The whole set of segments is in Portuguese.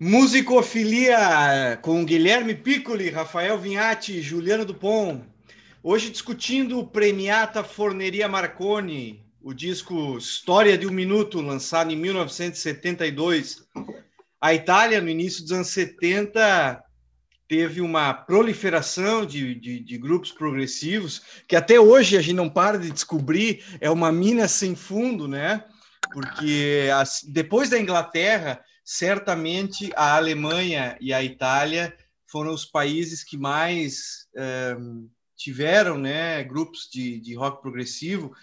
Musicofilia com Guilherme Piccoli, Rafael Vinhati, Juliano Dupont. Hoje discutindo o Premiata Forneria Marconi, o disco História de um Minuto, lançado em 1972. A Itália, no início dos anos 70, teve uma proliferação de, de, de, grupos progressivos, que até hoje a gente não para de descobrir, é uma mina sem fundo, né? Porque as, depois da Inglaterra, certamente a Alemanha e a Itália foram os países que mais é, tiveram né, grupos de, de rock progressivo,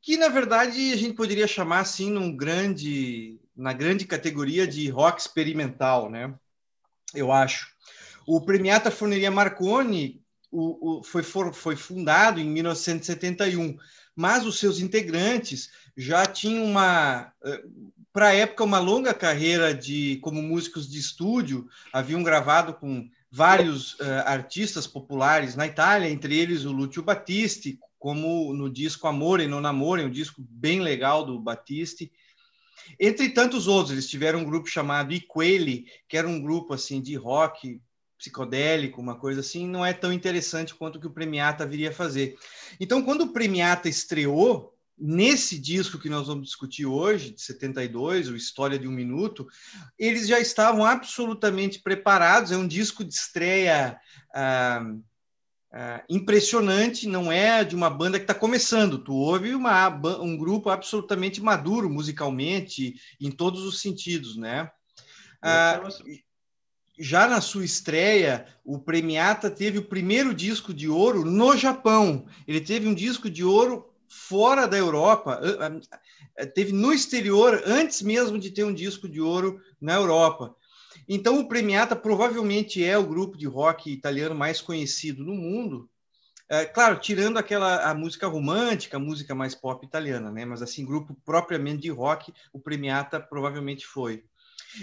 que na verdade a gente poderia chamar assim num grande, na grande categoria de rock experimental, né? Eu acho. O Premiata Forneria Marconi o, o, foi, for, foi fundado em 1971, mas os seus integrantes já tinham uma eh, para a época, uma longa carreira de como músicos de estúdio, haviam gravado com vários uh, artistas populares na Itália, entre eles o Lúcio Battisti, como no disco Amore non Amore, um disco bem legal do Battisti. Entre tantos outros, eles tiveram um grupo chamado Iqueli, que era um grupo assim de rock psicodélico, uma coisa assim, não é tão interessante quanto o que o Premiata viria a fazer. Então, quando o Premiata estreou, nesse disco que nós vamos discutir hoje, de 72, o História de um Minuto, eles já estavam absolutamente preparados. É um disco de estreia ah, ah, impressionante, não é de uma banda que está começando. Tu ouve uma, um grupo absolutamente maduro musicalmente, em todos os sentidos, né? Ah, já na sua estreia, o Premiata teve o primeiro disco de ouro no Japão. Ele teve um disco de ouro fora da Europa, teve no exterior antes mesmo de ter um disco de ouro na Europa. Então, o Premiata provavelmente é o grupo de rock italiano mais conhecido no mundo. É, claro, tirando aquela a música romântica, a música mais pop italiana, né? Mas assim, grupo propriamente de rock, o Premiata provavelmente foi.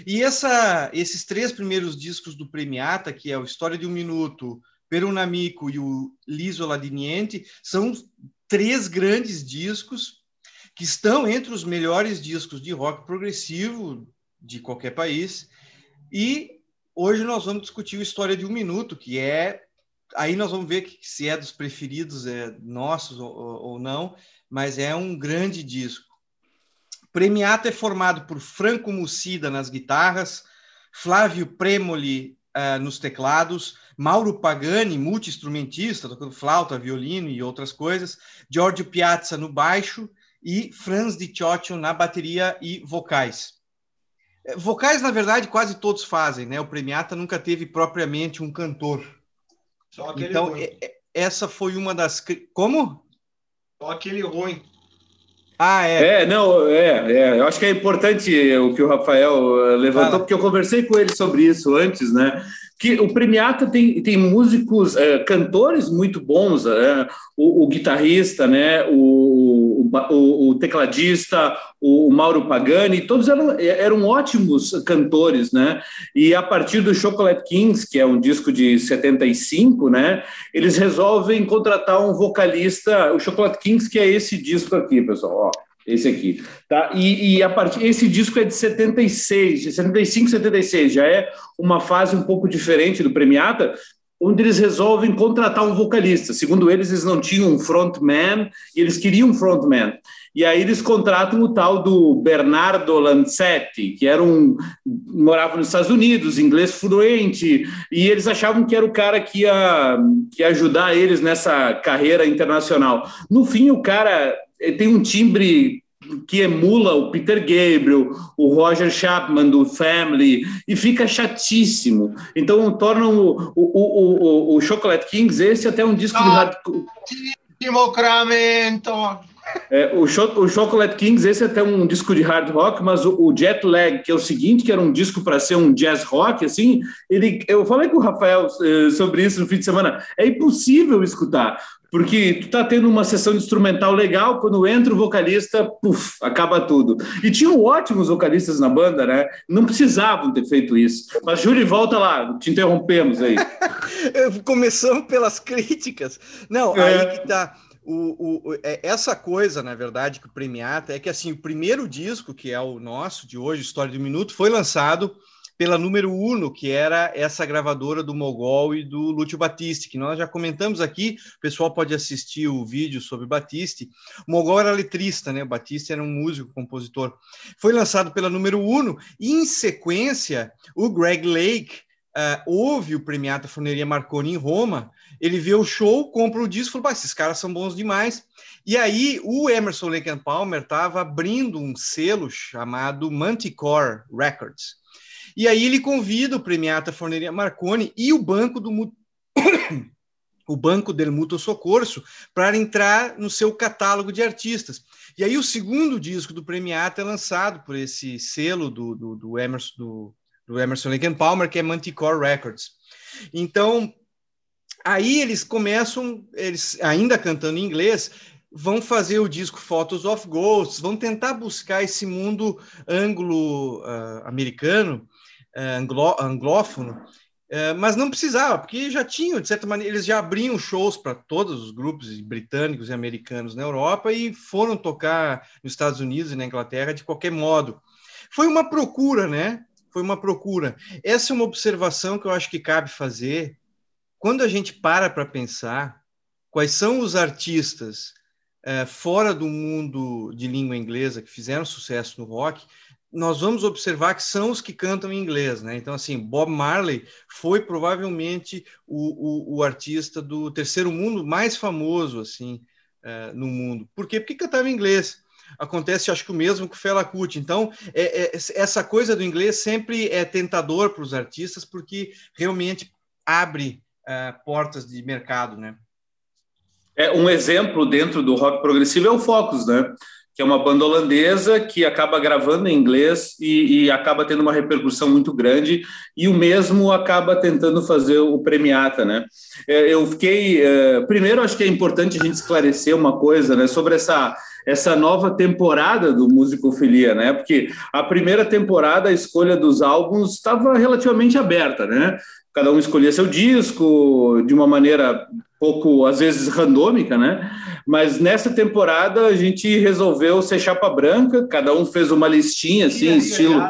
E essa, esses três primeiros discos do Premiata, que é o História de um Minuto, Per un Amico e o L'Isola di Niente, são três grandes discos que estão entre os melhores discos de rock progressivo de qualquer país. E hoje nós vamos discutir a história de um minuto, que é aí nós vamos ver se é dos preferidos é nossos ou, não, mas é um grande disco. Premiata é formado por Franco Mucida nas guitarras, Flávio Premoli uh, nos teclados, Mauro Pagani, multi-instrumentista, tocando flauta, violino e outras coisas, Giorgio Piazza no baixo e Franz Di Cioccio na bateria e vocais. É, vocais, na verdade, quase todos fazem, né? O Premiata nunca teve propriamente um cantor. Só aquele então, ruim. É, essa foi uma das. Como? Só aquele ruim. Ah, é. É, não, é, é. Eu acho que é importante o que o Rafael eh, levantou, Fala. porque eu conversei com ele sobre isso antes, né? Que o Premiata tem, tem músicos, é, cantores muito bons, é, o, o, guitarrista, né, o, o, o tecladista, o, Mauro Pagani, todos eram, eram ótimos cantores, né, e a partir do Chocolate Kings, que é um disco de 75, né, eles resolvem contratar um vocalista, o Chocolate Kings, que é esse disco aqui, pessoal, ó. Esse aqui. Tá? E, e a partir, esse disco é de 76, de 75, 76. Já é uma fase um pouco diferente do Premiata, onde eles resolvem contratar um vocalista. Segundo eles, eles não tinham um frontman e eles queriam um frontman. E aí eles contratam o tal do Bernardo Lancetti, que era um morava nos Estados Unidos, inglês fluente, e eles achavam que era o cara que ia, que ia ajudar eles nessa carreira internacional. No fim, o cara tem um timbre que emula o Peter Gabriel, o Roger Chapman do Family, e fica chatíssimo. Então tornam o, o, o, o, Chocolate Kings esse até um disco de hardcore. É, o, Cho o Chocolate Kings, esse é até um disco de hard rock, mas o, o Jet Lag, que é o seguinte, que era um disco para ser um jazz rock, assim, ele, eu falei com o Rafael eh, sobre isso no fim de semana, é impossível escutar, porque tu tá tendo uma sessão instrumental legal, quando entra o vocalista, puf, acaba tudo. E tinham ótimos vocalistas na banda, né? Não precisavam ter feito isso. Mas, Júlio, volta lá, te interrompemos aí. Começamos pelas críticas. Não, é. aí que tá. O, o, é, essa coisa, na verdade, que o Premiata é que assim, o primeiro disco, que é o nosso de hoje, História do Minuto, foi lançado pela número uno, que era essa gravadora do Mogol e do Lúcio Batiste, que nós já comentamos aqui, o pessoal pode assistir o vídeo sobre Batiste. O Mogol era letrista, né? O Batiste era um músico, compositor. Foi lançado pela número uno, e em sequência, o Greg Lake uh, ouve o Premiata Forneria Marconi em Roma, ele vê o show, compra o disco fala, esses caras são bons demais. E aí o Emerson Lake Palmer estava abrindo um selo chamado Manticore Records. E aí ele convida o Premiata Forneria Marconi e o Banco do o Banco del Mutuo Socorso para entrar no seu catálogo de artistas. E aí o segundo disco do Premiata é lançado por esse selo do, do, do Emerson, do, do Emerson Lake Palmer, que é Manticore Records. Então, aí eles começam, eles ainda cantando em inglês, vão fazer o disco Photos of Ghosts, vão tentar buscar esse mundo anglo-americano, uh, anglo, anglófono, uh, mas não precisava, porque já tinham, de certa maneira, eles já abriam shows para todos os grupos britânicos e americanos na Europa e foram tocar nos Estados Unidos e na Inglaterra de qualquer modo. Foi uma procura, né? Foi uma procura. Essa é uma observação que eu acho que cabe fazer quando a gente para para pensar quais são os artistas é, fora do mundo de língua inglesa que fizeram sucesso no rock, nós vamos observar que são os que cantam em inglês, né? Então, assim, Bob Marley foi provavelmente o, o, o artista do terceiro mundo mais famoso, assim, é, no mundo. Por quê? Porque cantava em inglês. Acontece, acho que o mesmo com o Fela Kuti. Então, é, é, essa coisa do inglês sempre é tentador para os artistas, porque realmente abre é, portas de mercado, né? É, um exemplo dentro do rock progressivo é o Focus, né? Que é uma banda holandesa que acaba gravando em inglês e, e, acaba tendo uma repercussão muito grande, e o mesmo acaba tentando fazer o Premiata, né? É, eu fiquei. É, primeiro, acho que é importante a gente esclarecer uma coisa, né? Sobre essa essa nova temporada do Musicofilia, né? Porque a primeira temporada, a escolha dos álbuns estava relativamente aberta, né? Cada um escolhia seu disco de uma maneira pouco, às vezes, randômica, né? Mas nessa temporada a gente resolveu ser chapa branca, cada um fez uma listinha, assim, estilo.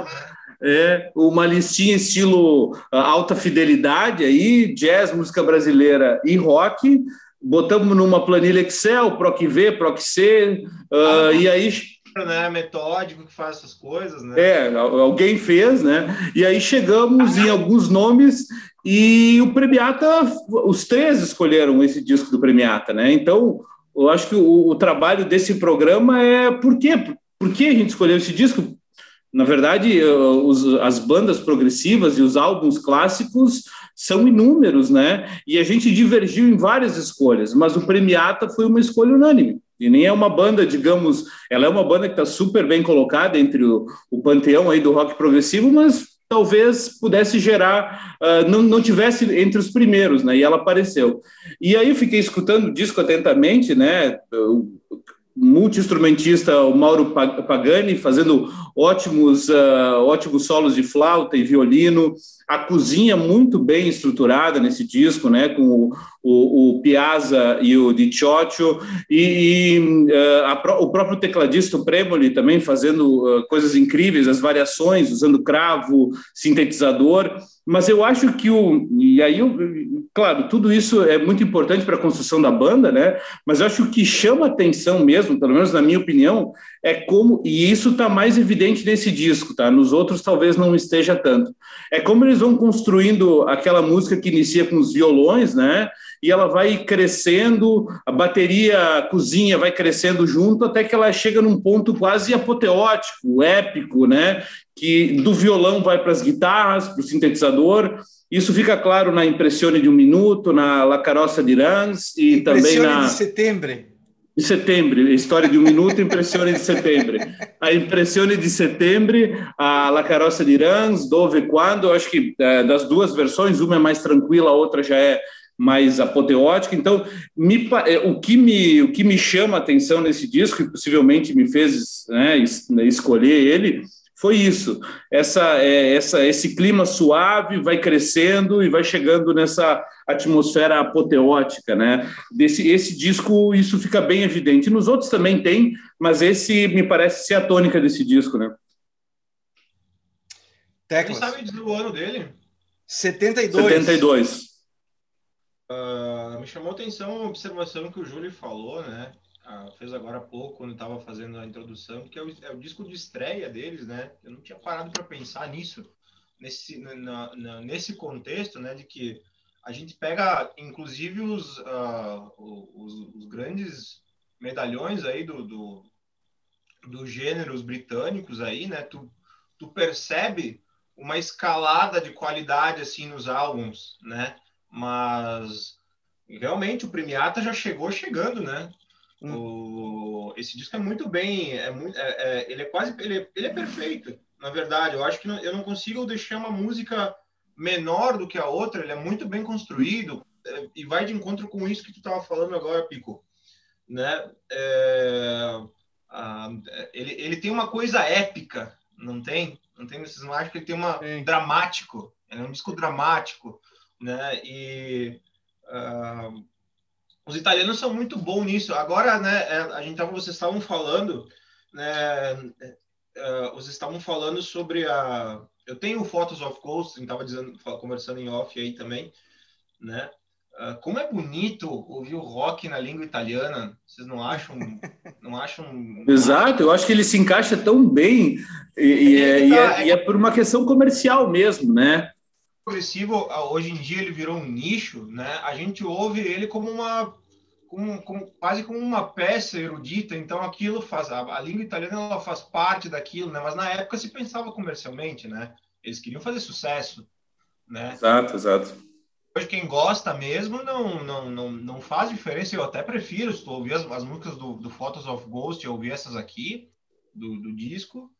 É, uma listinha estilo ah, alta fidelidade aí, jazz, música brasileira e rock. Botamos numa planilha Excel, PROC V, PROC C, uh, ah, e aí né, metódico que faz essas coisas, né? É, alguém fez, né? E aí chegamos em alguns nomes e o Premiata, os três escolheram esse disco do Premiata, né? Então, eu acho que o, o trabalho desse programa é por quê? Por que a gente escolheu esse disco? Na verdade, eh, os, as bandas progressivas e os álbuns clássicos são inúmeros, né? E a gente divergiu em várias escolhas, mas o Premiata foi uma escolha unânime. E nem é uma banda, digamos, ela é uma banda que está super bem colocada entre o, o panteão aí do rock progressivo, mas talvez pudesse gerar, uh, não, não tivesse entre os primeiros, né? E ela apareceu. E aí eu fiquei escutando o disco atentamente, né? multi-instrumentista, o Mauro Pagani, fazendo ótimos, uh, ótimos solos de flauta e violino, a cozinha muito bem estruturada nesse disco, né, com o, o, o Piazza e o Di Cioccio, e, e uh, a, o próprio tecladista Premoli também fazendo uh, coisas incríveis, as variações, usando cravo, sintetizador, mas eu acho que o. E aí, eu, claro, tudo isso é muito importante para a construção da banda, né? Mas eu acho que o que chama atenção mesmo, pelo menos na minha opinião, é como. E isso está mais evidente nesse disco, tá? Nos outros talvez não esteja tanto. É como eles vão construindo aquela música que inicia com os violões, né? E ela vai crescendo, a bateria, a cozinha vai crescendo junto, até que ela chega num ponto quase apoteótico, épico, né? que do violão vai para as guitarras, para o sintetizador. Isso fica claro na Impressione de um Minuto, na La Carroça de Rans e também na... de Setembro. De setembro, História de um Minuto, Impressione de Setembro. A Impressione de Setembro, a La Carroça de Rans, Dove Quando, eu acho que é, das duas versões, uma é mais tranquila, a outra já é mais apoteótica. Então, me, é, o, que me, o que me chama a atenção nesse disco, e possivelmente me fez né, escolher ele, foi isso. Essa, é, essa, esse clima suave vai crescendo e vai chegando nessa atmosfera apoteótica, né? Desse esse disco isso fica bem evidente. Nos outros também tem, mas esse me parece ser a tônica desse disco, né? Teclas. Quem sabe dizer o ano dele? 72. 72. Uh, me chamou a atenção a observação que o Júlio falou, né? Uh, fez agora há pouco, quando estava fazendo a introdução, que é o, é o, disco de estreia deles, né? Eu não tinha parado para pensar nisso, nesse, na, na, nesse contexto, né? De que a gente pega, inclusive, os, uh, os, os, grandes medalhões aí do, do, do gêneros britânicos aí, né? Tu, tu percebe uma escalada de qualidade assim nos álbuns, né? Mas realmente o Premiata já chegou chegando, né? Hum. O, esse disco é muito bem, é muito, é, é, ele é quase, ele é, ele é, perfeito, na verdade. Eu acho que não, eu não consigo deixar uma música menor do que a outra. Ele é muito bem construído é, e vai de encontro com isso que tu estava falando agora, Pico, né? É, a, ele, ele tem uma coisa épica, não tem? Não tem nesses mágicos, ele tem uma Sim. dramático, é um disco dramático, né? E uh, os italianos são muito bons nisso. Agora, né? É, a gente tava, vocês estavam falando, né? Uh, vocês estavam falando sobre a. Eu tenho fotos of gente estava dizendo, conversando em off aí também, né? Uh, como é bonito ouvir o rock na língua italiana, vocês não acham? Não acham? Exato, eu acho que ele se encaixa tão bem e, e, é, e, é, e é por uma questão comercial mesmo, né? Progressivo, hoje em dia ele virou um nicho, né? A gente ouve ele como uma como, como, quase como uma peça erudita, então aquilo faz a, a, língua italiana ela faz parte daquilo, né? Mas na época se pensava comercialmente, né? Eles queriam fazer sucesso, né? Exato, exato hoje quem gosta mesmo não, não, não, não faz diferença. Eu até prefiro, tu ouvir as, as músicas do, do Photos of Ghost, eu ouvir essas aqui, do, do disco.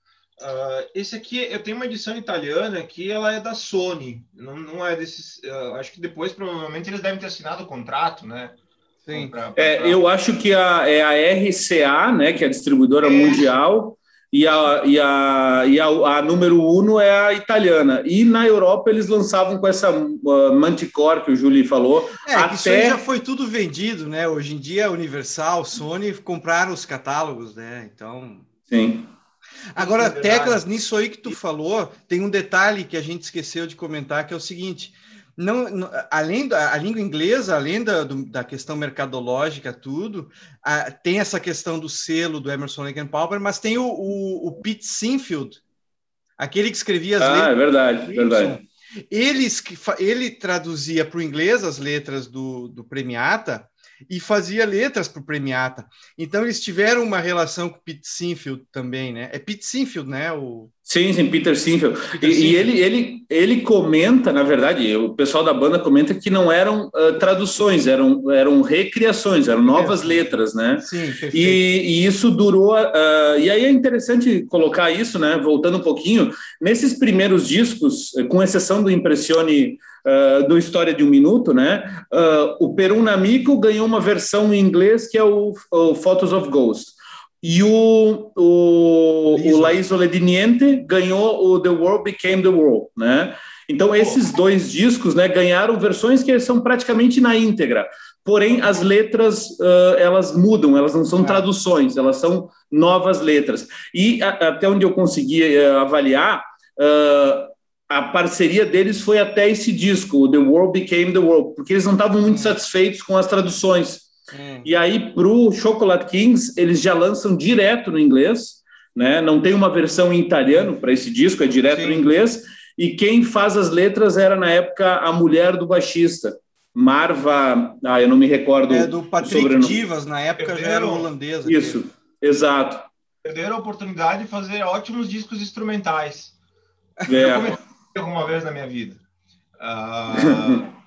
Uh, esse aqui, eu tenho uma edição italiana que ela é da Sony, não, não é desses. Uh, acho que depois, provavelmente, eles devem ter assinado o contrato, né? Sim. Pra, pra, é, pra... Eu acho que a, é a RCA, né, que é a distribuidora é. mundial, e a, e a, e a, a número uno é a italiana. E na Europa eles lançavam com essa uh, Manticore que o Júlio falou. É, até... isso aí já foi tudo vendido, né? Hoje em dia, Universal, Sony compraram os catálogos, né? Então. Sim. Agora, teclas, nisso aí que tu falou, tem um detalhe que a gente esqueceu de comentar, que é o seguinte: não, além da a língua inglesa, além da, do, da questão mercadológica, tudo, a, tem essa questão do selo do Emerson Lake Palmer, mas tem o, o, o Pete Sinfield, aquele que escrevia as ah, letras. Ah, é verdade, verdade. Ele, ele traduzia para o inglês as letras do, do Premiata e fazia letras para o Premiata. Então eles tiveram uma relação com Pete Sinfield também, né? É Pete Sinfield, né? O... Sim, sim, Peter Sinfield. Peter e, Sinfield. e, ele, ele, ele comenta, na verdade, o pessoal da banda comenta que não eram uh, traduções, eram, eram recriações, eram novas é. letras, né? Sim, perfeito. E, e isso durou. Uh, e aí é interessante colocar isso, né? Voltando um pouquinho, nesses primeiros discos, com exceção do Impressione uh, do História de um Minuto, né? Uh, o Peru Namico ganhou uma versão em inglês que é o, o Photos of Ghost. E o, o, o La Isola di Niente ganhou o The World Became the World, né? Então, esses dois discos né, ganharam versões que são praticamente na íntegra. Porém, as letras uh, elas mudam, elas não são traduções, elas são novas letras. E a, até onde eu consegui uh, avaliar, uh, a parceria deles foi até esse disco, The World Became the World, porque eles não estavam muito satisfeitos com as traduções. Hum. E aí, para o Chocolate Kings, eles já lançam direto no inglês, né? Não tem uma versão em italiano para esse disco, é direto Sim. no inglês. E quem faz as letras era, na época, a mulher do baixista. Marva, ah, eu não me recordo. É do Patrick Divas, na época Perderam, já era holandesa. Isso, exato. Perderam a oportunidade de fazer ótimos discos instrumentais. É alguma vez na minha vida. Uh,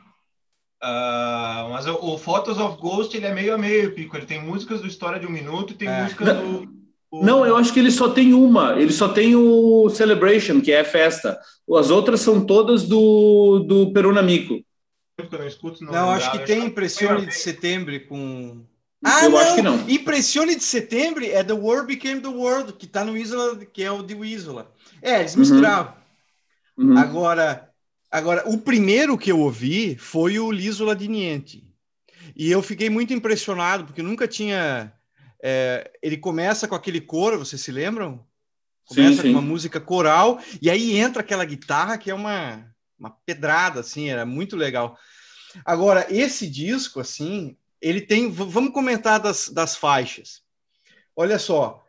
uh, mas o, o, Photos of Ghost ele é meio a meio, Pico. Ele tem músicas do História de um Minuto e tem é. músicas não, do, do, Não, eu acho que ele só tem uma. Ele só tem o Celebration, que é a festa. As outras são todas do, do Perunamico. Eu não escuto, não. Não, acho que tem Impressione de Setembro com. Ah, eu não. acho que não. Impressione de Setembro é The World Became the World, que tá no Isola, que é o de Isola. É, eles misturavam. Uhum. Uhum. Agora, agora, o primeiro que eu ouvi foi o Lisola di Niente. E eu fiquei muito impressionado, porque nunca tinha. É, ele começa com aquele coro, vocês se lembram? Começa sim, sim. com uma música coral e aí entra aquela guitarra que é uma, uma pedrada, assim, era muito legal. Agora, esse disco, assim, ele tem. Vamos comentar das, das faixas. Olha só.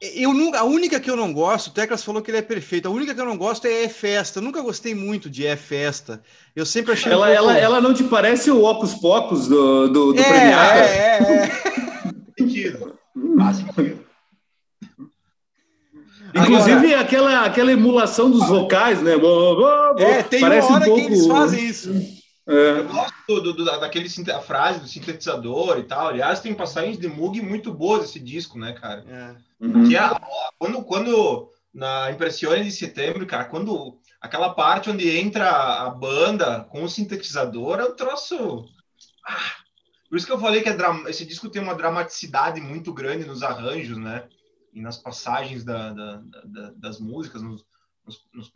Eu nunca, a única que eu não gosto, o Teclas falou que ele é perfeito. A única que eu não gosto é É Festa. Eu nunca gostei muito de É Festa. Eu sempre achei. Ela, um pouco... ela, ela não te parece o Ocus Pocus do, do, do é, premiado? É, é, é. sentido. Faz sentido. Inclusive Agora, aquela, aquela emulação dos vocais, né? É, tem Parece uma hora um pouco... que eles fazem isso. É. Eu gosto do, do, daquele a frase do sintetizador e tal. Aliás, tem passagens de Moog muito boas esse disco, né, cara? É. Uhum. Que é, quando, quando na Impressione de setembro, cara, quando aquela parte onde entra a banda com o sintetizador é um troço. Ah, por isso que eu falei que é esse disco tem uma dramaticidade muito grande nos arranjos, né? E nas passagens da, da, da, das músicas, nos, nos, nos,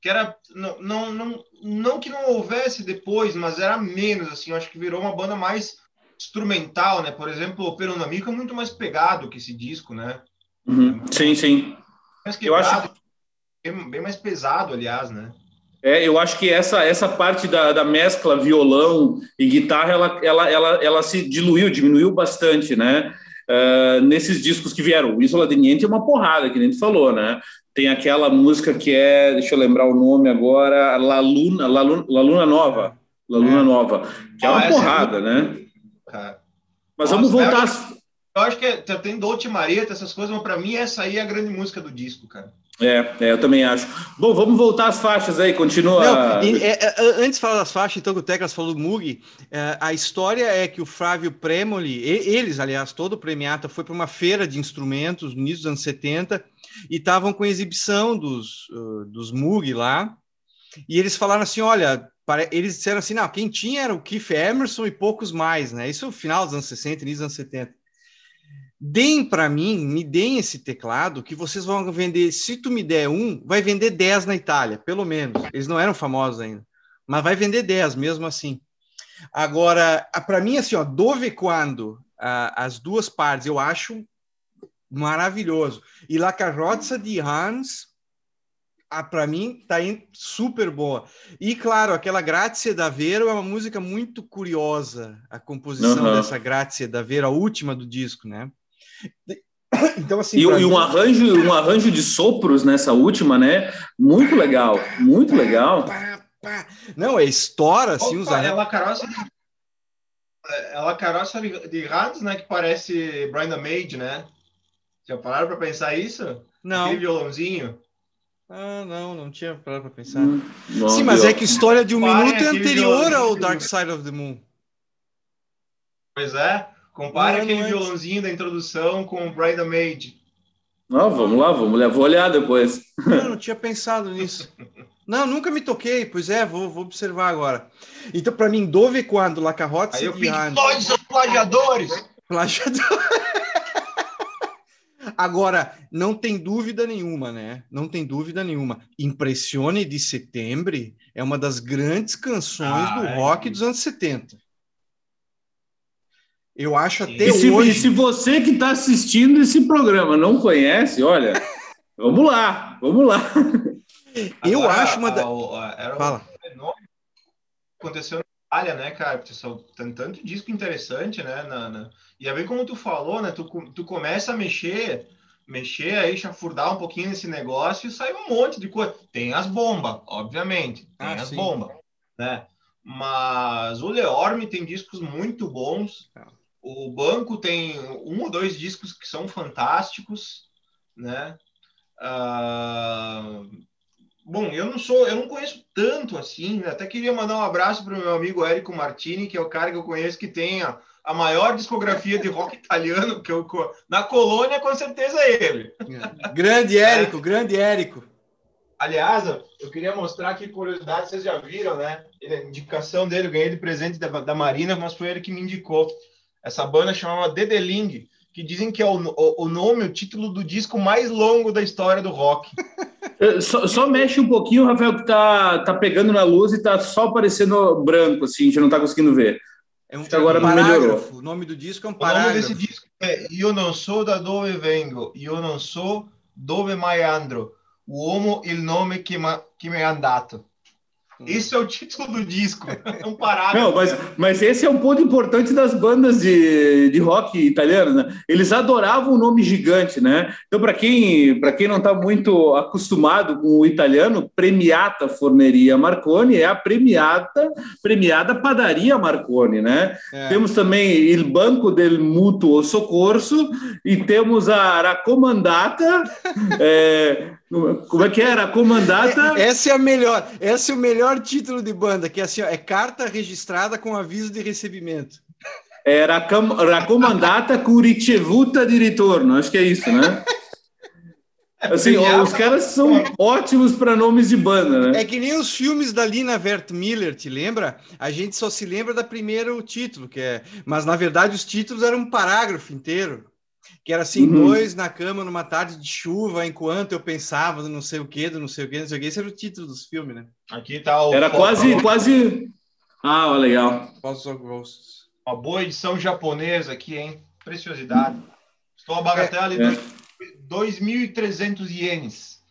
que era não, não, não, não que não houvesse depois, mas era menos assim. Eu acho que virou uma banda mais instrumental, né? Por exemplo, o Peronamico é muito mais pegado que esse disco, né? Uhum. Sim, sim. Eu acho bem, bem mais pesado, aliás, né? É, eu acho que essa, essa parte da, da mescla violão e guitarra, ela, ela, ela, ela se diluiu, diminuiu bastante, né? Uh, nesses discos que vieram. O Isola de Niente é uma porrada, que nem tu falou, né? Tem aquela música que é, deixa eu lembrar o nome agora, La Luna, La Luna, La Luna Nova. La Luna é. Nova, que é uma ah, porrada, é... né? Mas Nossa, vamos voltar. Eu acho que é, tem Dolce Maria, essas coisas, mas para mim essa aí é a grande música do disco, cara. É, é, eu também acho. Bom, vamos voltar às faixas aí, continua. Não, e, é, é, antes de falar das faixas, então, que o Teclas falou do Mug, é, a história é que o Flávio Premoli, eles, aliás, todo o Premiata, foi para uma feira de instrumentos no início dos anos 70 e estavam com exibição dos, uh, dos Mug lá. E eles falaram assim: olha, para, eles disseram assim: não, quem tinha era o Keith Emerson e poucos mais, né? Isso no final dos anos 60, início dos anos 70 deem para mim, me deem esse teclado que vocês vão vender. Se tu me der um, vai vender 10 na Itália, pelo menos. Eles não eram famosos ainda, mas vai vender 10 mesmo assim. Agora, para mim, assim, ó, dove quando as duas partes eu acho maravilhoso. E La Carrozza de Hans, para mim, tá super boa. E claro, aquela Grazia da Vero é uma música muito curiosa, a composição uhum. dessa Grazia da Vero, a última do disco, né? Então, assim, e, e um, arranjo, um arranjo de sopros nessa última, né? Muito legal, muito legal. Não, é estoura, assim, os arranjos. Ela caroça, ela caroça de Hans, né? Que parece Brian Maid, né? Já pararam para pensar isso? Não. Aquele violãozinho. Ah, não, não tinha parado para pensar. Hum, Sim, mas é que história de um minuto é anterior ao Dark Side of the Moon. Pois é. Compare não, aquele não é violãozinho da introdução com o Bride Maid. Não, vamos lá, vamos lá, vou olhar depois. Não, não tinha pensado nisso. Não, nunca me toquei, pois é, vou, vou observar agora. Então, para mim, Dove quando La Carrota Aí eu Pink Floyd são plagiadores. Plagiadores. Agora, não tem dúvida nenhuma, né? Não tem dúvida nenhuma. Impressione de Setembro é uma das grandes canções ah, do é. rock dos anos 70. Eu acho até e se, hoje. E se você que está assistindo esse programa não conhece, olha, vamos lá, vamos lá. Eu Agora, acho uma. Da... Era Fala. Um fenômeno que aconteceu na Itália, né, cara? Tem tanto disco interessante, né? Na, na... E é bem como tu falou, né? Tu, tu começa a mexer, mexer aí, chafurdar um pouquinho nesse negócio e sai um monte de coisa. Tem as bombas, obviamente. Tem ah, as bombas, né? Mas o Leorme tem discos muito bons. Ah. O banco tem um ou dois discos que são fantásticos, né? Uh, bom, eu não sou, eu não conheço tanto assim. Né? Até queria mandar um abraço para o meu amigo Érico Martini, que é o cara que eu conheço que tem a, a maior discografia de rock italiano que eu na colônia, com certeza é ele. Grande Érico, é. grande Érico. Aliás, eu queria mostrar aqui curiosidade, vocês já viram, né? A indicação dele, eu ganhei de presente da, da Marina, mas foi ele que me indicou. Essa banda chamava Dedeling, que dizem que é o, o, o, nome, o título do disco mais longo da história do rock. É, só, só, mexe um pouquinho, Rafael, que tá, tá pegando na luz e tá só aparecendo branco, assim, a gente não tá conseguindo ver. É um, agora um melhorou. O nome do disco é um parágrafo. O nome desse disco É, eu não sou da dove vengo, eu não sou dove mai andro. O homo il nome que, ma, que me andato. Esse é o título do disco. É um parágrafo. Não, mas, mas esse é um ponto importante das bandas de, de rock italianas, né? Eles adoravam o nome gigante, né? Então, para quem, quem não está muito acostumado com o italiano, Premiata Forneria Marconi é a premiata, premiada Padaria Marconi, né? É. Temos também Il Banco del Mutuo Soccorso e temos a Racomandata. é, como é que era? Comandata. É, essa é a melhor. Esse é o melhor título de banda, que é assim, ó, é carta registrada com aviso de recebimento. Era a comandata com ricevuta de retorno. Acho que é isso, né? Assim, ó, os caras são ótimos para nomes de banda, né? É que nem os filmes da Lina Wertmiller, te lembra? A gente só se lembra da primeira o título, que é, mas na verdade os títulos eram um parágrafo inteiro que era assim, uhum. dois na cama numa tarde de chuva, enquanto eu pensava no não sei o que, do não sei o que, não sei o que. Esse era o título dos filmes, né? Aqui tá o. Era quase, quase. Ah, legal. Uma boa edição japonesa aqui, hein? Preciosidade. Estou a bagatela é, de 2.300 ienes.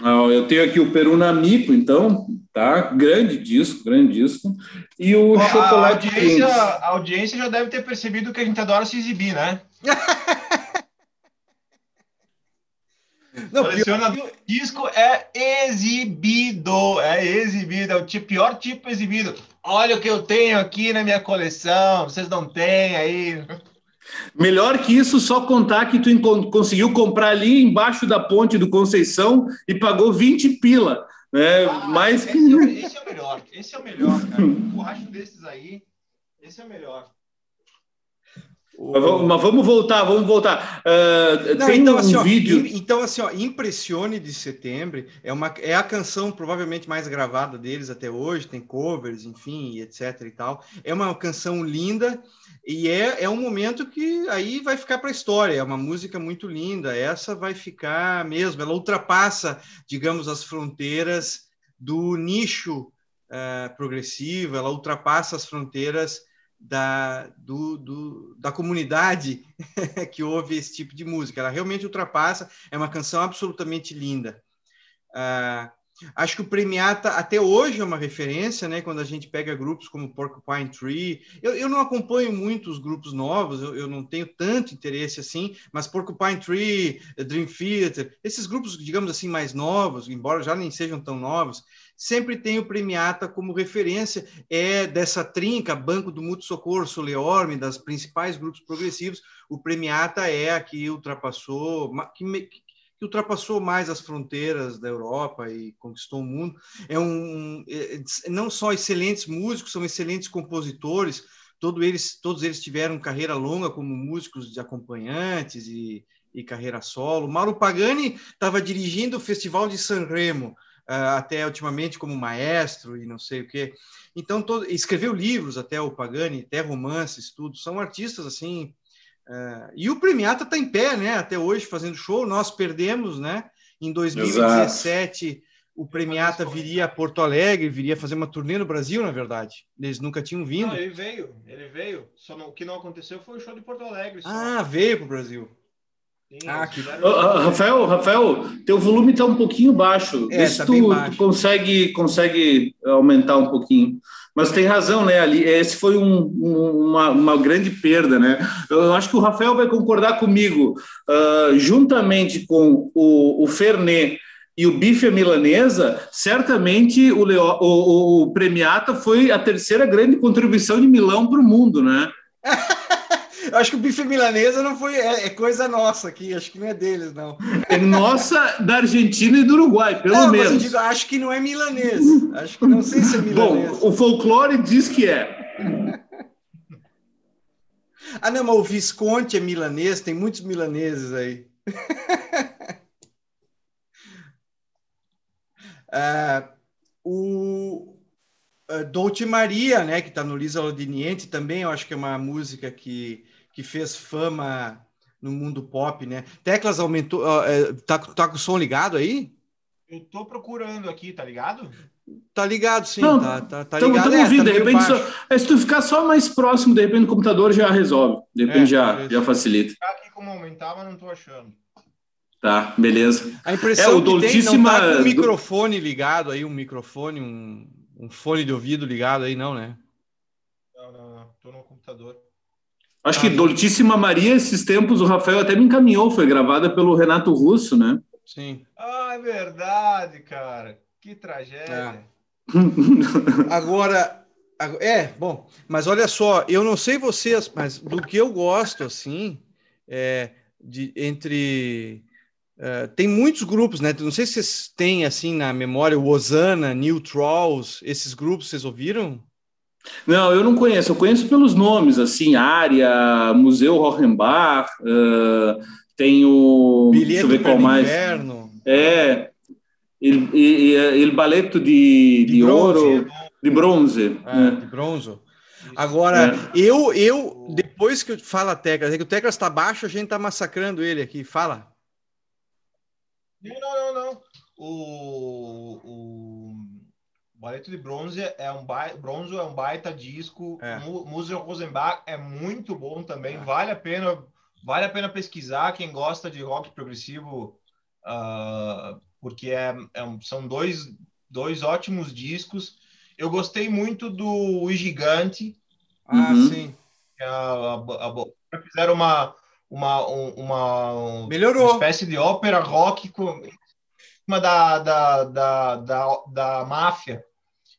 Ah, eu tenho aqui o Peru Namico, então, tá? Grande disco, grande disco. E o a, chocolate. A audiência, a audiência já deve ter percebido que a gente adora se exibir, né? Não, Coleciona pior... disco é exibido, é exibido, é o pior tipo exibido. Olha o que eu tenho aqui na minha coleção, vocês não têm aí. Melhor que isso, só contar que tu conseguiu comprar ali embaixo da ponte do Conceição e pagou 20 pila. Né? Ah, Mais esse, é, esse é o melhor, esse é o melhor, cara. Um borracho desses aí, esse é o melhor. Mas, vamos, mas vamos voltar, vamos voltar. Uh, Não, tem então, um assim, ó, vídeo. Então, assim, ó, Impressione de Setembro é, uma, é a canção provavelmente mais gravada deles até hoje, tem covers, enfim, etc e tal. É uma canção linda e é, é um momento que aí vai ficar para a história. É uma música muito linda. Essa vai ficar mesmo. Ela ultrapassa, digamos, as fronteiras do nicho uh, progressivo. Ela ultrapassa as fronteiras da, do, do, da comunidade que ouve esse tipo de música. Ela realmente ultrapassa, é uma canção absolutamente linda. Uh, acho que o Premiata até hoje é uma referência, né? Quando a gente pega grupos como Porcupine Tree, eu, eu não acompanho muito os grupos novos, eu, eu, não tenho tanto interesse assim, mas Porcupine Tree, Dream Theater, esses grupos, digamos assim, mais novos, embora já nem sejam tão novos, sempre tem o Premiata como referência, é dessa trinca, Banco do Mútuo Socorro, Soleorme, das principais grupos progressivos, o Premiata é a que ultrapassou, que, que ultrapassou mais as fronteiras da Europa e conquistou o mundo. É um, é, não só excelentes músicos, são excelentes compositores, todos eles, todos eles tiveram carreira longa como músicos de acompanhantes e, e carreira solo. Mauro Pagani estava dirigindo o Festival de Sanremo, até ultimamente como maestro e não sei o quê. Então, todo, escreveu livros até o Pagani, até romances, tudo. São artistas assim. Uh, e o Premiata está em pé, né? Até hoje fazendo show. Nós perdemos, né? Em 2017, Exato. o Premiata viria a Porto Alegre, viria fazer uma turnê no Brasil, na verdade. Eles nunca tinham vindo. Não, ele veio, ele veio. Só não, o que não aconteceu foi o show de Porto Alegre. Só. Ah, veio para o Brasil. Ah, que... Uh, Rafael, Rafael, teu volume está um pouquinho baixo. É, Vê se tá tu, tu, consegue, consegue aumentar um pouquinho. Mas tem razão, né? Ali, esse foi um, um, uma, uma, grande perda, né? Eu acho que o Rafael vai concordar comigo. Uh, juntamente com o, o Fernet e o bife milanesa, certamente o, Leo, o, o Premiata foi a terceira grande contribuição de Milão para o mundo, né? Eu acho que o bife milanesa não foi. É, é, coisa nossa aqui, acho que não é deles, não. É nossa da Argentina e do Uruguai, pelo não, menos. Mas eu digo, acho que não é milanês. Acho que não sei se é milanês. Bom, o folclore diz que é. ah, não, mas o Visconti é milanês, tem muitos milaneses aí. ah, o, uh, Dolce Maria, né, que está no Lisa Lodiniente também, eu acho que é uma música que que fez fama no mundo pop, né? Teclas aumentou. Uh, tá, tá com o som ligado aí? Eu tô procurando aqui, tá ligado? Tá ligado, sim. Não, tá, tá, tá ligado. Estamos ouvindo, é, tá de repente, só, é, se tu ficar só mais próximo, de repente, do computador já resolve. De repente é, já, já facilita. Tá aqui como aumentar, mas não tô achando. Tá, beleza. A impressão é, o que tem, não tá com o microfone ligado aí, um microfone, um, um fone de ouvido ligado aí, não, né? Não, não, não. Tô no computador. Acho ah, que Doltíssima Maria, esses tempos, o Rafael até me encaminhou, foi gravada pelo Renato Russo, né? Sim. Ah, é verdade, cara. Que tragédia. É. Agora, é, bom, mas olha só, eu não sei vocês, mas do que eu gosto, assim, é, de, entre. Uh, tem muitos grupos, né? Não sei se vocês têm, assim, na memória, o Osana, New Trolls, esses grupos, vocês ouviram? Não, eu não conheço, eu conheço pelos nomes, assim, Área, Museu Rochenbach, uh, tem o. Bilhete deixa eu ver qual mais. Inverno. É, il, il, il baletto di, di, di ouro, de bronze. É, né? De bronze. Agora, é. eu, eu, depois que eu falo a Teclas, é que o Teclas está baixo, a gente está massacrando ele aqui. Fala. Não, não, não. O, o Baleto de Bronze é um baita, bronze é um baita disco. É. O Museu Rosenbach é muito bom também. É. Vale a pena, vale a pena pesquisar. Quem gosta de rock progressivo uh, porque é, é, são dois, dois ótimos discos. Eu gostei muito do O Gigante. Ah, uhum. sim. A, a, a, fizeram uma, uma, uma, Melhorou. uma espécie de ópera rock com uma da, da, da, da, da máfia.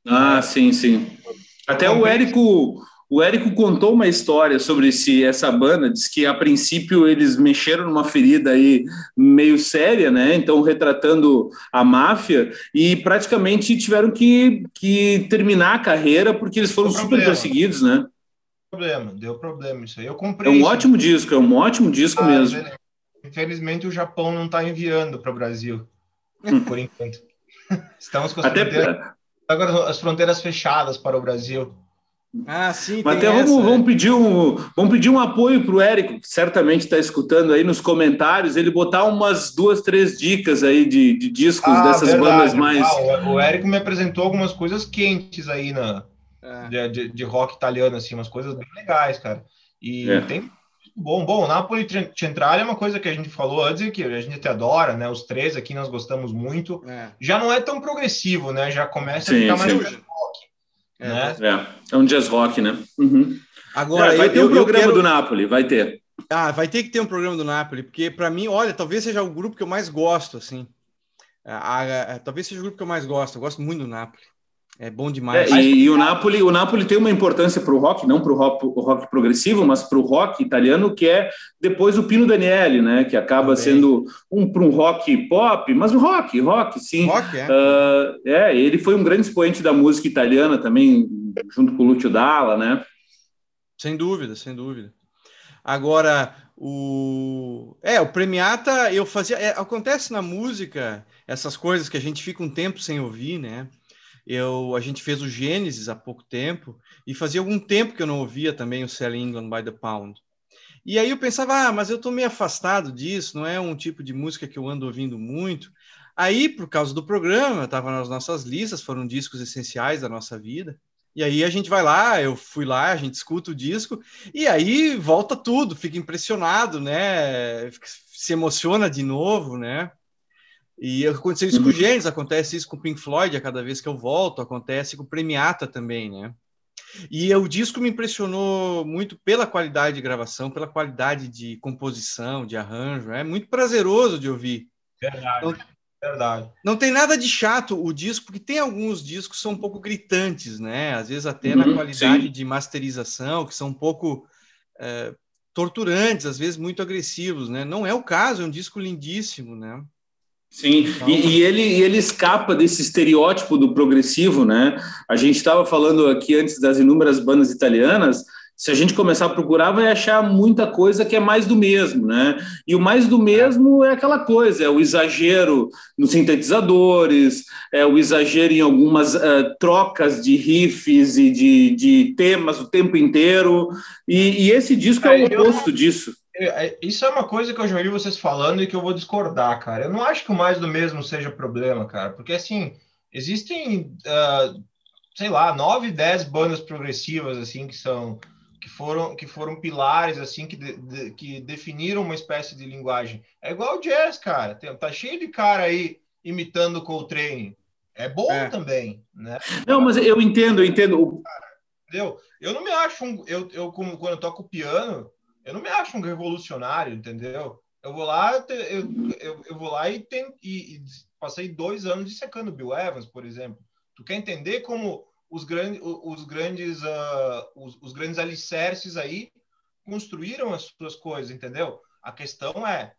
Ah, sim, sim. Até o Érico, o Érico contou uma história sobre esse, essa banda, diz que a princípio eles mexeram numa ferida aí meio séria, né? Então, retratando a máfia, e praticamente tiveram que, que terminar a carreira porque eles foram super perseguidos, né? Problema, deu problema isso aí. Eu comprei. É um isso. ótimo disco, é um ótimo disco ah, mesmo. Infelizmente, o Japão não está enviando para o Brasil, por enquanto. Estamos com as, Até fronteiras, agora as fronteiras fechadas para o Brasil. Ah, sim. Mas até vamos, vamos, pedir um, vamos pedir um apoio para o Érico, que certamente está escutando aí nos comentários, ele botar umas duas, três dicas aí de, de discos ah, dessas verdade. bandas mais. Ah, o Érico me apresentou algumas coisas quentes aí na, é. de, de, rock italiano, assim, umas coisas bem legais, cara. E é. tem bom, bom, Napoli Central é uma coisa que a gente falou antes e que a gente até adora, né? Os três aqui nós gostamos muito. É. Já não é tão progressivo, né? Já começa sim, a ficar sim. mais rock. É, né? é, é um jazz rock, né? Uhum. Agora, é, vai eu, ter um programa quero... do Napoli, vai ter. Ah, vai ter que ter um programa do Napoli, porque para mim, olha, talvez seja o grupo que eu mais gosto, assim. A, a, a, talvez seja o grupo que eu mais gosto. Eu gosto muito do Napoli. É bom demais. É, e, e, o Napoli, o Napoli tem uma importância para o rock, não para o rock, progressivo, mas para o rock italiano, que é depois o Pino Daniele, né? Que acaba Também. sendo um para um rock pop, mas o rock, rock, sim. Rock, é. Uh, é, ele foi um grande expoente da música italiana também, junto com o Lúcio Dalla, né? Sem dúvida, sem dúvida. Agora, o é o Premiata, eu fazia. É, acontece na música essas coisas que a gente fica um tempo sem ouvir, né? Eu, a gente fez o Gênesis há pouco tempo e fazia algum tempo que eu não ouvia também o Selling England by the Pound. E aí eu pensava, ah, mas eu estou meio afastado disso, não é um tipo de música que eu ando ouvindo muito. Aí, por causa do programa, estava nas nossas listas, foram discos essenciais da nossa vida. E aí a gente vai lá, eu fui lá, a gente escuta o disco, e aí volta tudo, fica impressionado, né? Se emociona de novo, né? E aconteceu isso uhum. com o Gênesis, acontece isso com o Pink Floyd a cada vez que eu volto, acontece com o Premiata também, né? E o disco me impressionou muito pela qualidade de gravação, pela qualidade de composição, de arranjo. É muito prazeroso de ouvir. Verdade. Não, verdade. Não tem nada de chato o disco, porque tem alguns discos que são um pouco gritantes, né? Às vezes até uhum, na qualidade sim. de masterização, que são um pouco é, torturantes, às vezes muito agressivos, né? Não é o caso, é um disco lindíssimo, né? Sim, então... e, e, ele, ele escapa desse estereótipo do progressivo, né? A gente estava falando aqui antes das inúmeras bandas italianas. Se a gente começar a procurar, vai achar muita coisa que é mais do mesmo, né? E o mais do mesmo é aquela coisa, é o exagero nos sintetizadores, é o exagero em algumas uh, trocas de riffs e de, de temas o tempo inteiro. E, e esse disco é o oposto disso isso é uma coisa que eu já ouvi vocês falando e que eu vou discordar, cara. Eu não acho que o mais do mesmo seja problema, cara, porque assim, existem, uh, sei lá, nove, dez bandas progressivas, assim, que são que foram que foram pilares assim que, de, de, que definiram uma espécie de linguagem. É igual o jazz, cara. Tem, tá cheio de cara aí imitando o Coltrane. É bom é. também, né? Não, mas eu entendo, eu entendo. Entendeu? Eu não me acho um, eu, eu como quando eu toco piano, eu não me acho um revolucionário, entendeu? Eu vou lá, eu, eu, eu vou lá e, tem, e, e passei dois anos dissecando Bill Evans, por exemplo. Tu quer entender como os, grandes, os, grandes, uh, os, os, grandes alicerces aí construíram as suas coisas, entendeu? A questão é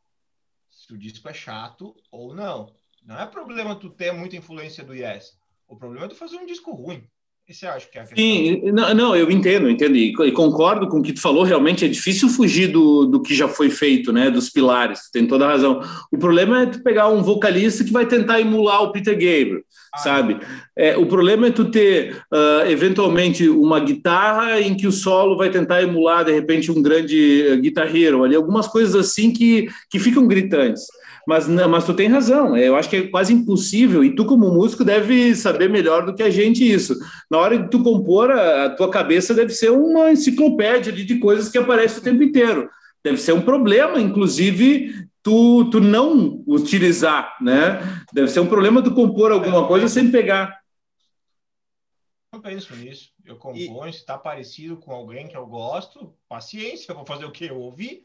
se o disco é chato ou não. Não é problema tu ter muita influência do Yes. O problema é tu fazer um disco ruim. Esse acho que é a questão. Sim, não, não, eu entendo, entendo e, e, concordo com o que tu falou. Realmente é difícil fugir do, do que já foi feito, né? Dos pilares. Tem toda a razão. O problema é tu pegar um vocalista que vai tentar emular o Peter Gabriel, ah, sabe? É. o problema é tu ter uh, eventualmente uma guitarra em que o solo vai tentar emular de repente um grande uh, guitarreiro ali, algumas coisas assim que que ficam gritantes. Mas, mas tu tem razão, eu acho que é quase impossível, e tu, como músico, deve saber melhor do que a gente isso. Na hora de tu compor, a, a tua cabeça deve ser uma enciclopédia de, de coisas que aparecem o tempo inteiro. Deve ser um problema, inclusive, tu, tu não utilizar, né? Deve ser um problema tu compor alguma coisa sem pegar. Eu penso nisso. Eu componho, e... se está parecido com alguém que eu gosto, paciência, eu vou fazer o quê? Eu ouvir?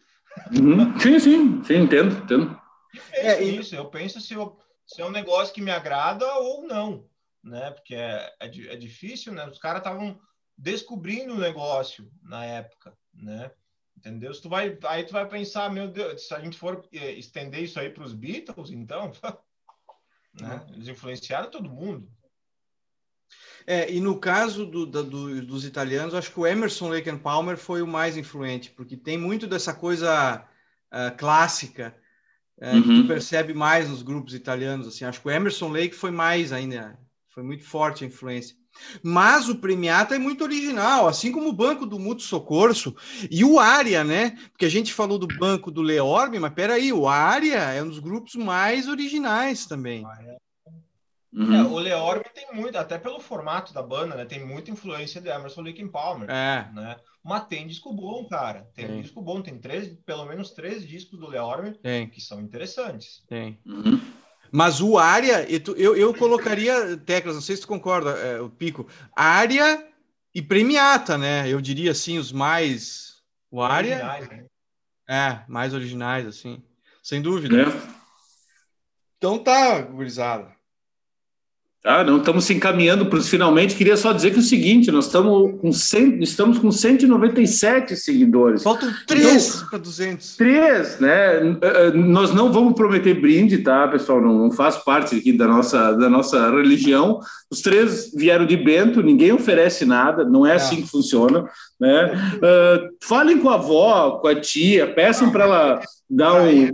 Uhum. Sim, sim, sim, entendo, entendo. É, é isso, eu penso se, eu, se é um negócio que me agrada ou não, né? Porque é, é, é difícil, né? Os caras estavam descobrindo o negócio na época, né? Entendeu? Se tu vai, aí tu vai pensar, meu Deus, se a gente for é, estender isso aí para os Beatles, então, né? Eles influenciaram todo mundo. É, e no caso do, do, dos italianos, acho que o Emerson Lake and Palmer foi o mais influente, porque tem muito dessa coisa uh, clássica é, uhum. que tu percebe mais nos grupos italianos. Assim, acho que o Emerson Lake foi mais ainda, foi muito forte a influência. Mas o Premiata é muito original, assim como o banco do Mutuo Socorso e o Área, né? Porque a gente falou do banco do Leorme, mas peraí, o Área é um dos grupos mais originais também. Ah, é. Uhum. É, o Leorme tem muito, até pelo formato da banda, né? Tem muita influência de Emerson Lake Palmer. É. Né? Mas tem disco bom, cara. Tem, tem. disco bom, tem três, pelo menos três discos do Leorme que são interessantes. Tem. Uhum. Mas o área, eu, eu colocaria, Teclas, não sei se tu concorda, é, o Pico, área e premiata, né? Eu diria assim, os mais. O área. Originais, né? É, mais originais, assim. Sem dúvida. É. Então tá, gurizada. Ah, não estamos se encaminhando para os finalmente. Queria só dizer que é o seguinte: nós estamos com, 100, estamos com 197 seguidores. Faltam três então, para 200. Três, né? Nós não vamos prometer brinde, tá, pessoal? Não, não, faz parte aqui da nossa, da nossa religião. Os três vieram de Bento, ninguém oferece nada, não é, é. assim que funciona. Né? Uh, falem com a avó, com a tia, peçam para ela dar um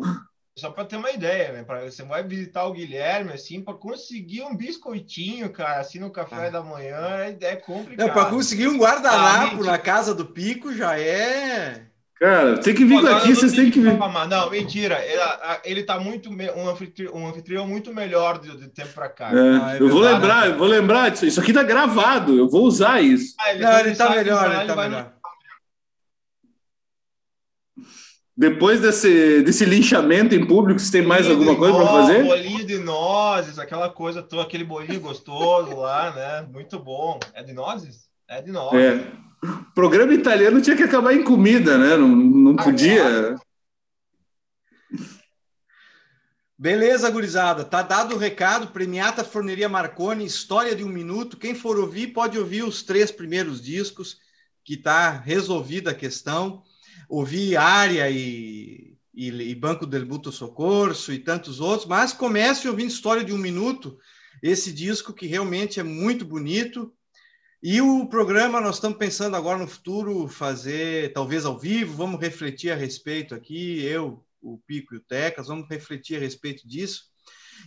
só para ter uma ideia, né? Pra, você vai visitar o Guilherme, assim, para conseguir um biscoitinho, cara, assim, no café ah. da manhã, é, é complicado. para conseguir um guardanapo ah, na casa do Pico já é. Cara, tem que vir Pô, aqui, vocês têm que vir. Não, mentira. Ele, ele tá muito um anfitrião, um anfitrião muito melhor de, de tempo para cá. É, ah, é eu vou lembrar, eu vou lembrar disso. Isso aqui tá gravado, eu vou usar isso. Ah, ele, não, ele tá melhor, ele tá melhor. Depois desse, desse linchamento em público, você tem mais bolinho alguma coisa para fazer? Bolinho de nozes, aquela coisa toda, aquele bolinho gostoso lá, né? Muito bom. É de nozes? É de nozes. É. O programa italiano tinha que acabar em comida, né? Não, não podia. Beleza, gurizada. Tá dado o recado. Premiata Forneria Marconi, História de um Minuto. Quem for ouvir, pode ouvir os três primeiros discos, que tá resolvida a questão ouvi Área e, e, e, Banco del Buto Socorso e tantos outros, mas comece ouvindo História de um Minuto, esse disco que realmente é muito bonito. E o programa nós estamos pensando agora no futuro fazer, talvez ao vivo, vamos refletir a respeito aqui, eu, o Pico e o Tecas, vamos refletir a respeito disso.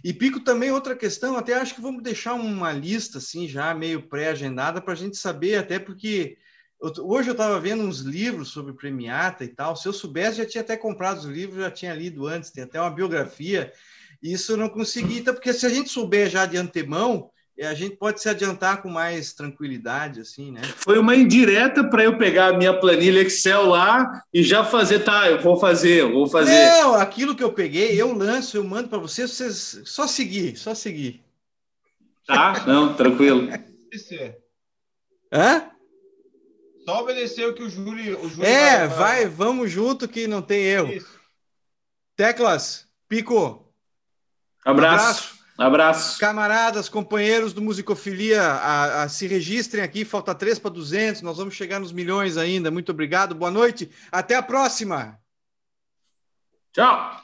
E Pico também outra questão, até acho que vamos deixar uma lista assim já meio pré-agendada para a gente saber, até porque Hoje eu estava vendo uns livros sobre premiata e tal. Se eu soubesse, já tinha até comprado os livros, já tinha lido antes, tem até uma biografia. Isso eu não consegui, então, porque se a gente souber já de antemão, eh, a gente pode se adiantar com mais tranquilidade, assim, né? Foi uma indireta para eu pegar a minha planilha Excel lá e já fazer, tá, eu vou fazer, eu vou fazer. Não, aquilo que eu peguei, eu lanço, eu mando para vocês, vocês só seguir, só seguir. Tá? Não, tranquilo. Hã? Só obedecer o que o Júlio. O Júlio é, vai, vai, vamos junto que não tem erro. Isso. Teclas, Pico. Abraço. Abraço. Abraço. Camaradas, companheiros do Musicofilia, a, a, se registrem aqui, falta 3 para 200, nós vamos chegar nos milhões ainda. Muito obrigado, boa noite, até a próxima. Tchau.